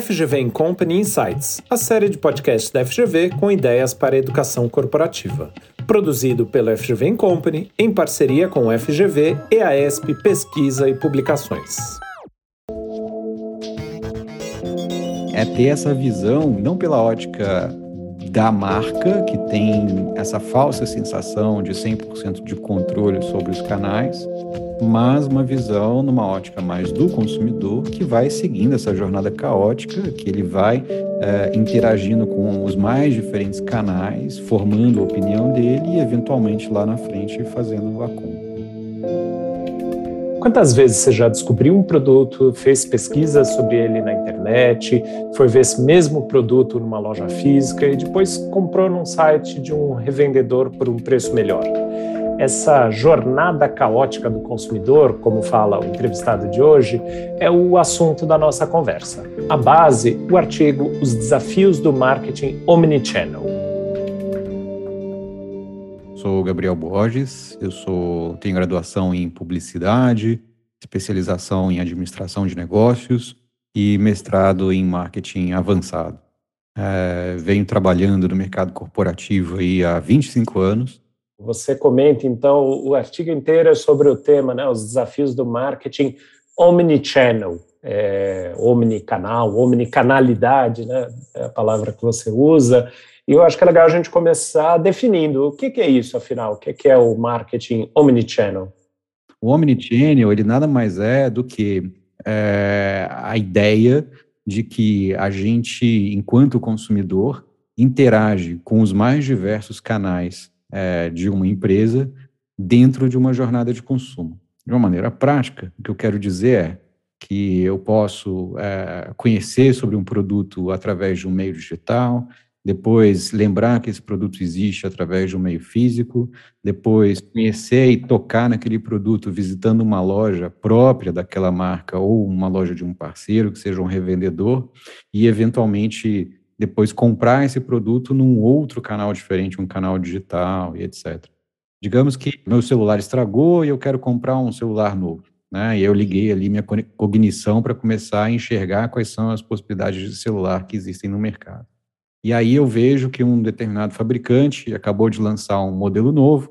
FGV Company Insights, a série de podcasts da FGV com ideias para a educação corporativa. Produzido pela FGV Company em parceria com o FGV, EASP Pesquisa e Publicações. É ter essa visão, não pela ótica da marca, que tem essa falsa sensação de 100% de controle sobre os canais, mas uma visão numa ótica mais do consumidor que vai seguindo essa jornada caótica, que ele vai é, interagindo com os mais diferentes canais, formando a opinião dele e eventualmente lá na frente fazendo a compra. Quantas vezes você já descobriu um produto, fez pesquisa sobre ele na internet, foi ver esse mesmo produto numa loja física e depois comprou num site de um revendedor por um preço melhor? Essa jornada caótica do consumidor, como fala o entrevistado de hoje, é o assunto da nossa conversa. A base, o artigo Os Desafios do Marketing Omnichannel sou Gabriel Borges, eu sou, tenho graduação em publicidade, especialização em administração de negócios e mestrado em marketing avançado. É, venho trabalhando no mercado corporativo aí há 25 anos. Você comenta, então, o artigo inteiro é sobre o tema, né, os desafios do marketing omnichannel, é, omnicanal, omnicanalidade, né, é a palavra que você usa. E eu acho que é legal a gente começar definindo o que, que é isso, afinal, o que, que é o marketing omnichannel. O omnichannel, ele nada mais é do que é, a ideia de que a gente, enquanto consumidor, interage com os mais diversos canais é, de uma empresa dentro de uma jornada de consumo. De uma maneira prática, o que eu quero dizer é que eu posso é, conhecer sobre um produto através de um meio digital, depois lembrar que esse produto existe através de um meio físico, depois conhecer e tocar naquele produto visitando uma loja própria daquela marca ou uma loja de um parceiro, que seja um revendedor, e eventualmente depois comprar esse produto num outro canal diferente, um canal digital e etc. Digamos que meu celular estragou e eu quero comprar um celular novo. Né? E eu liguei ali minha cognição para começar a enxergar quais são as possibilidades de celular que existem no mercado. E aí eu vejo que um determinado fabricante acabou de lançar um modelo novo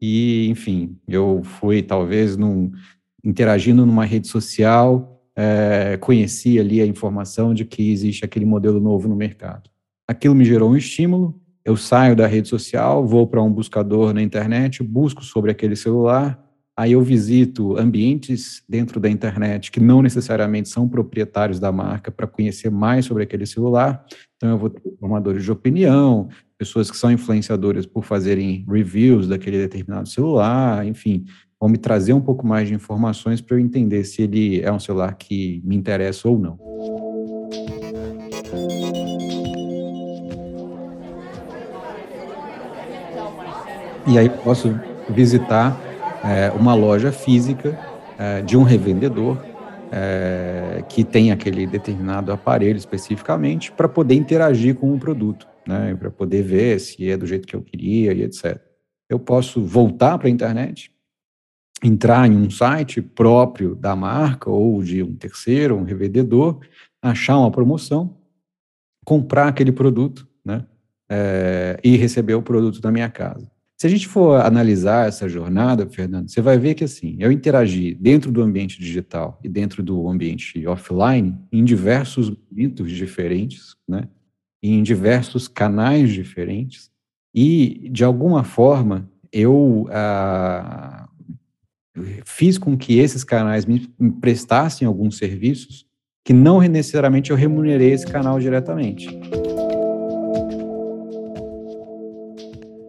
e, enfim, eu fui talvez num, interagindo numa rede social, é, conheci ali a informação de que existe aquele modelo novo no mercado. Aquilo me gerou um estímulo, eu saio da rede social, vou para um buscador na internet, busco sobre aquele celular, Aí eu visito ambientes dentro da internet que não necessariamente são proprietários da marca para conhecer mais sobre aquele celular. Então eu vou ter formadores de opinião, pessoas que são influenciadoras por fazerem reviews daquele determinado celular, enfim, vão me trazer um pouco mais de informações para eu entender se ele é um celular que me interessa ou não. E aí posso visitar é, uma loja física é, de um revendedor é, que tem aquele determinado aparelho especificamente para poder interagir com o produto, né, para poder ver se é do jeito que eu queria e etc. Eu posso voltar para a internet, entrar em um site próprio da marca ou de um terceiro, um revendedor, achar uma promoção, comprar aquele produto, né, é, e receber o produto na minha casa. Se a gente for analisar essa jornada, Fernando, você vai ver que assim, eu interagi dentro do ambiente digital e dentro do ambiente offline em diversos momentos diferentes, né? em diversos canais diferentes, e de alguma forma eu ah, fiz com que esses canais me prestassem alguns serviços que não necessariamente eu remunerei esse canal diretamente.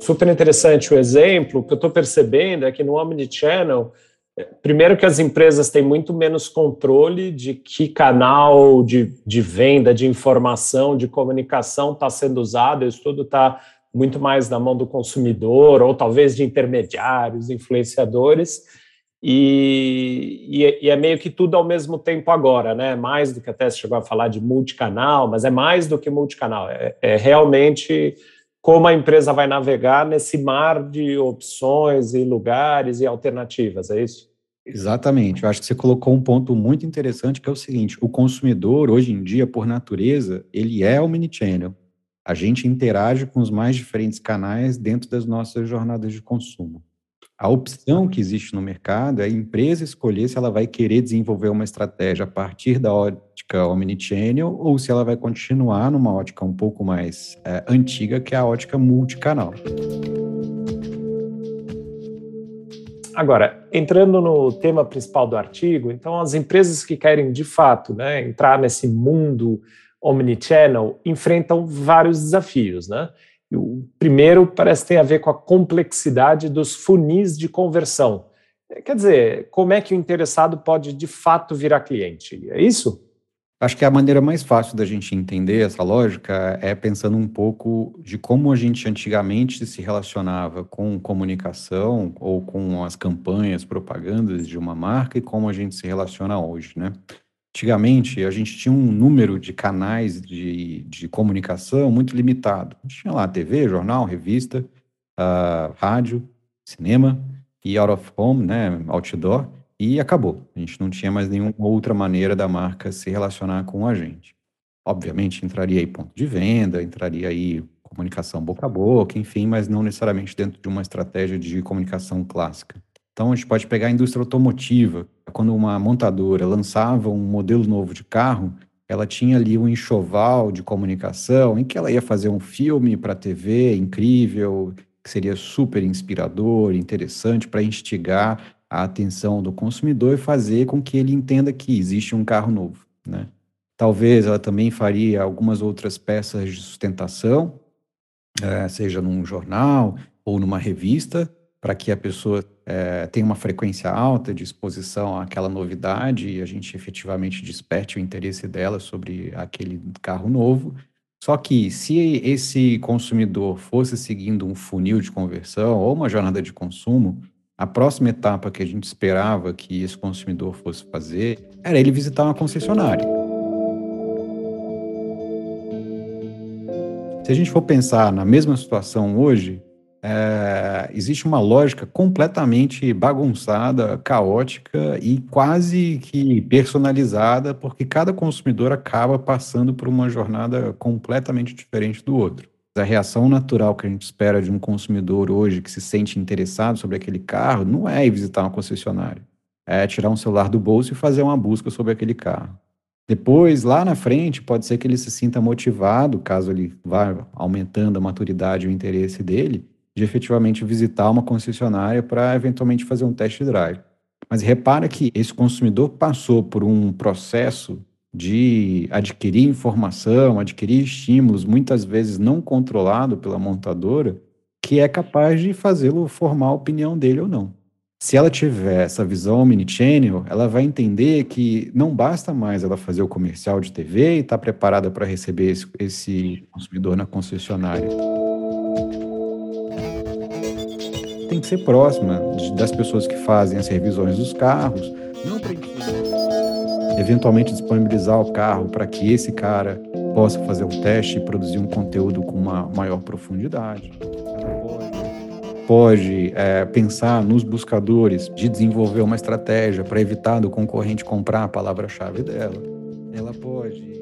super interessante o exemplo. O que eu estou percebendo é que no Omnichannel, é, primeiro que as empresas têm muito menos controle de que canal de, de venda, de informação, de comunicação está sendo usado, isso tudo está muito mais na mão do consumidor, ou talvez de intermediários, influenciadores, e, e, e, é meio que tudo ao mesmo tempo agora, né? Mais do que até se chegou a falar de multicanal, mas é mais do que multicanal, é, é realmente como a empresa vai navegar nesse mar de opções e lugares e alternativas, é isso? Exatamente. Eu acho que você colocou um ponto muito interessante, que é o seguinte: o consumidor, hoje em dia, por natureza, ele é omnichannel. A gente interage com os mais diferentes canais dentro das nossas jornadas de consumo. A opção que existe no mercado é a empresa escolher se ela vai querer desenvolver uma estratégia a partir da ótica omnichannel ou se ela vai continuar numa ótica um pouco mais é, antiga, que é a ótica multicanal. Agora, entrando no tema principal do artigo, então as empresas que querem de fato né, entrar nesse mundo omnichannel enfrentam vários desafios, né? O primeiro parece ter a ver com a complexidade dos funis de conversão. Quer dizer, como é que o interessado pode de fato virar cliente? É isso? Acho que a maneira mais fácil da gente entender essa lógica é pensando um pouco de como a gente antigamente se relacionava com comunicação ou com as campanhas, propagandas de uma marca e como a gente se relaciona hoje, né? Antigamente, a gente tinha um número de canais de, de comunicação muito limitado. Tinha lá TV, jornal, revista, uh, rádio, cinema e out of home, né, outdoor, e acabou. A gente não tinha mais nenhuma outra maneira da marca se relacionar com a gente. Obviamente, entraria aí ponto de venda, entraria aí comunicação boca a boca, enfim, mas não necessariamente dentro de uma estratégia de comunicação clássica. Então, a gente pode pegar a indústria automotiva. Quando uma montadora lançava um modelo novo de carro, ela tinha ali um enxoval de comunicação em que ela ia fazer um filme para a TV incrível, que seria super inspirador, interessante para instigar a atenção do consumidor e fazer com que ele entenda que existe um carro novo, né? Talvez ela também faria algumas outras peças de sustentação, é, seja num jornal ou numa revista, para que a pessoa é, tenha uma frequência alta de exposição àquela novidade e a gente efetivamente desperte o interesse dela sobre aquele carro novo. Só que se esse consumidor fosse seguindo um funil de conversão ou uma jornada de consumo, a próxima etapa que a gente esperava que esse consumidor fosse fazer era ele visitar uma concessionária. Se a gente for pensar na mesma situação hoje, é, existe uma lógica completamente bagunçada, caótica e quase que personalizada, porque cada consumidor acaba passando por uma jornada completamente diferente do outro. A reação natural que a gente espera de um consumidor hoje que se sente interessado sobre aquele carro não é ir visitar uma concessionária, é tirar um celular do bolso e fazer uma busca sobre aquele carro. Depois, lá na frente, pode ser que ele se sinta motivado, caso ele vá aumentando a maturidade e o interesse dele, de efetivamente visitar uma concessionária para eventualmente fazer um test drive. Mas repara que esse consumidor passou por um processo de adquirir informação, adquirir estímulos, muitas vezes não controlado pela montadora, que é capaz de fazê-lo formar a opinião dele ou não. Se ela tiver essa visão omnichannel, ela vai entender que não basta mais ela fazer o comercial de TV e estar tá preparada para receber esse, esse consumidor na concessionária tem que ser próxima das pessoas que fazem as revisões dos carros, não eventualmente disponibilizar o carro para que esse cara possa fazer um teste e produzir um conteúdo com uma maior profundidade. Pode, pode é, pensar nos buscadores de desenvolver uma estratégia para evitar do concorrente comprar a palavra-chave dela. Ela pode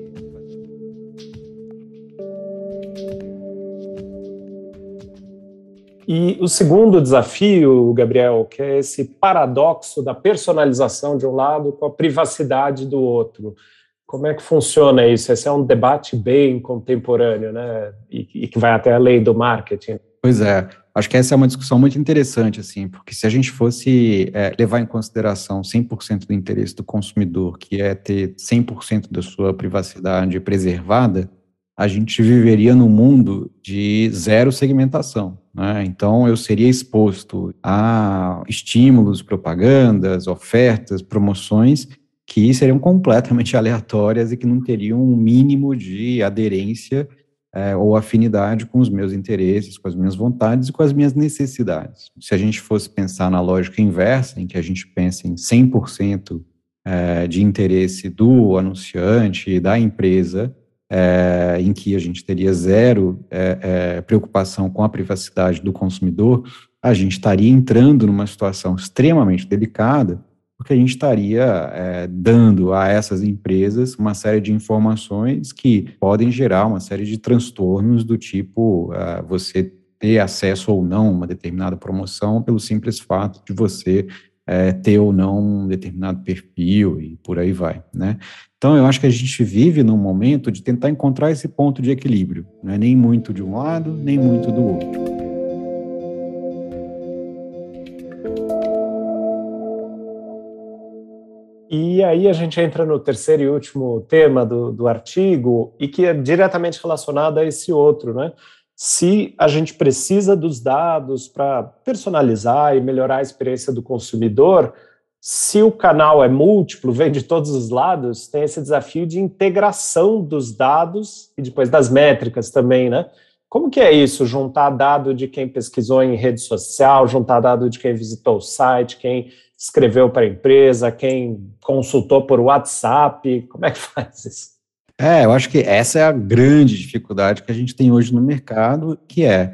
E o segundo desafio, Gabriel, que é esse paradoxo da personalização de um lado com a privacidade do outro. Como é que funciona isso? Esse é um debate bem contemporâneo, né? E, e que vai até além do marketing. Pois é. Acho que essa é uma discussão muito interessante, assim, porque se a gente fosse é, levar em consideração 100% do interesse do consumidor, que é ter 100% da sua privacidade preservada, a gente viveria num mundo de zero segmentação. Né? Então, eu seria exposto a estímulos, propagandas, ofertas, promoções que seriam completamente aleatórias e que não teriam um mínimo de aderência é, ou afinidade com os meus interesses, com as minhas vontades e com as minhas necessidades. Se a gente fosse pensar na lógica inversa, em que a gente pensa em 100% é, de interesse do anunciante da empresa, é, em que a gente teria zero é, é, preocupação com a privacidade do consumidor, a gente estaria entrando numa situação extremamente delicada, porque a gente estaria é, dando a essas empresas uma série de informações que podem gerar uma série de transtornos do tipo uh, você ter acesso ou não a uma determinada promoção pelo simples fato de você é, ter ou não um determinado perfil e por aí vai, né? Então, eu acho que a gente vive num momento de tentar encontrar esse ponto de equilíbrio, não é nem muito de um lado, nem muito do outro. E aí a gente entra no terceiro e último tema do, do artigo, e que é diretamente relacionado a esse outro, né? Se a gente precisa dos dados para personalizar e melhorar a experiência do consumidor, se o canal é múltiplo, vem de todos os lados, tem esse desafio de integração dos dados e depois das métricas também, né? Como que é isso? Juntar dado de quem pesquisou em rede social, juntar dado de quem visitou o site, quem escreveu para a empresa, quem consultou por WhatsApp, como é que faz isso? É, eu acho que essa é a grande dificuldade que a gente tem hoje no mercado, que é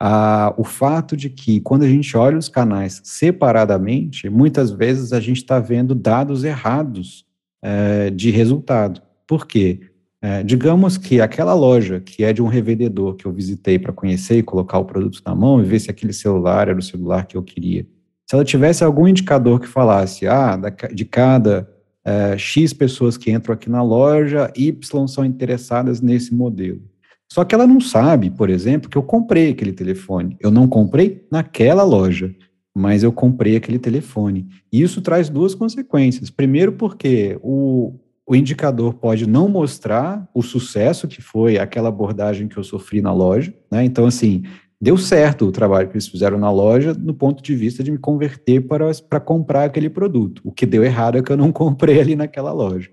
a, o fato de que quando a gente olha os canais separadamente, muitas vezes a gente está vendo dados errados é, de resultado. Por quê? É, digamos que aquela loja que é de um revendedor que eu visitei para conhecer e colocar o produto na mão e ver se aquele celular era o celular que eu queria. Se ela tivesse algum indicador que falasse, ah, de cada é, X pessoas que entram aqui na loja, Y são interessadas nesse modelo. Só que ela não sabe, por exemplo, que eu comprei aquele telefone. Eu não comprei naquela loja, mas eu comprei aquele telefone. E isso traz duas consequências. Primeiro, porque o, o indicador pode não mostrar o sucesso que foi aquela abordagem que eu sofri na loja, né? Então, assim, deu certo o trabalho que eles fizeram na loja no ponto de vista de me converter para, para comprar aquele produto. O que deu errado é que eu não comprei ali naquela loja.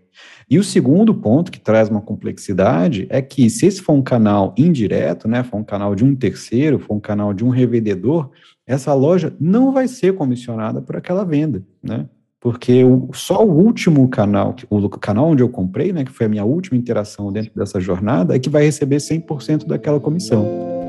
E o segundo ponto que traz uma complexidade é que se esse for um canal indireto, né, for um canal de um terceiro, for um canal de um revendedor, essa loja não vai ser comissionada por aquela venda, né? porque o, só o último canal, o canal onde eu comprei, né, que foi a minha última interação dentro dessa jornada, é que vai receber 100% daquela comissão.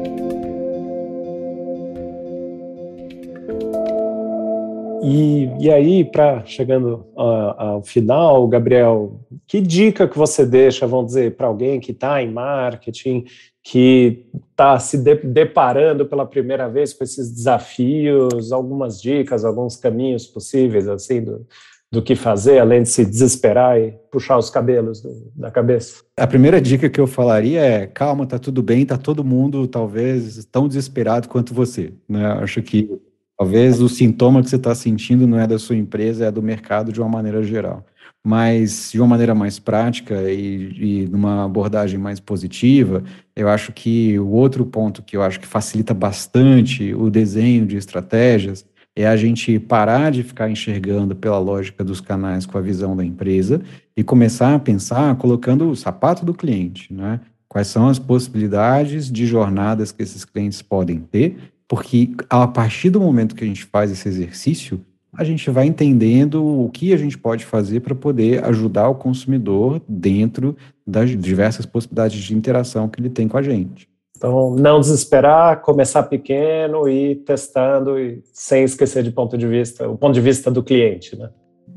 E, e aí, para chegando ao final, Gabriel, que dica que você deixa, vamos dizer, para alguém que está em marketing, que está se de, deparando pela primeira vez com esses desafios, algumas dicas, alguns caminhos possíveis assim do, do que fazer, além de se desesperar e puxar os cabelos do, da cabeça? A primeira dica que eu falaria é calma, tá tudo bem, tá todo mundo talvez tão desesperado quanto você. Né? Acho que talvez o sintoma que você está sentindo não é da sua empresa, é do mercado de uma maneira geral mas de uma maneira mais prática e, e numa abordagem mais positiva, eu acho que o outro ponto que eu acho que facilita bastante o desenho de estratégias é a gente parar de ficar enxergando pela lógica dos canais com a visão da empresa e começar a pensar colocando o sapato do cliente, né? Quais são as possibilidades de jornadas que esses clientes podem ter? Porque a partir do momento que a gente faz esse exercício, a gente vai entendendo o que a gente pode fazer para poder ajudar o consumidor dentro das diversas possibilidades de interação que ele tem com a gente. Então, não desesperar, começar pequeno e ir testando e sem esquecer de ponto de vista, o ponto de vista do cliente, né?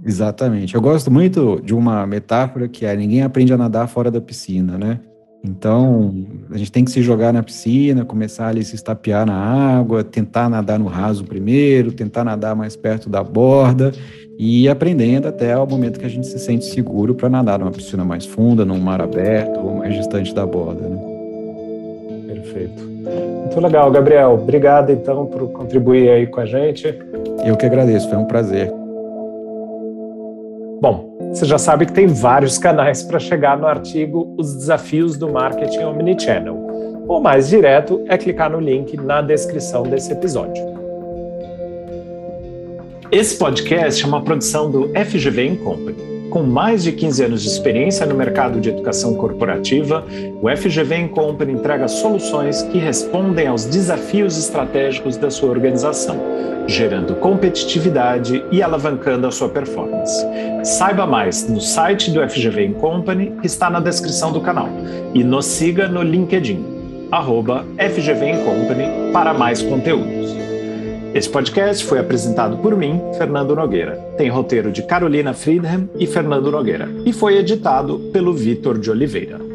Exatamente. Eu gosto muito de uma metáfora que é ninguém aprende a nadar fora da piscina, né? Então, a gente tem que se jogar na piscina, começar ali a se estapear na água, tentar nadar no raso primeiro, tentar nadar mais perto da borda e ir aprendendo até o momento que a gente se sente seguro para nadar numa piscina mais funda, num mar aberto ou mais distante da borda. Né? Perfeito. Muito legal, Gabriel. Obrigado então por contribuir aí com a gente. Eu que agradeço, foi um prazer. Bom, você já sabe que tem vários canais para chegar no artigo Os Desafios do Marketing Omnichannel. O mais direto é clicar no link na descrição desse episódio. Esse podcast é uma produção do FGV Company. Com mais de 15 anos de experiência no mercado de educação corporativa, o FGV Company entrega soluções que respondem aos desafios estratégicos da sua organização, gerando competitividade e alavancando a sua performance. Saiba mais no site do FGV Company, que está na descrição do canal, e nos siga no LinkedIn, arroba FGV Company, para mais conteúdos. Esse podcast foi apresentado por mim, Fernando Nogueira. Tem roteiro de Carolina Friedman e Fernando Nogueira. E foi editado pelo Vitor de Oliveira.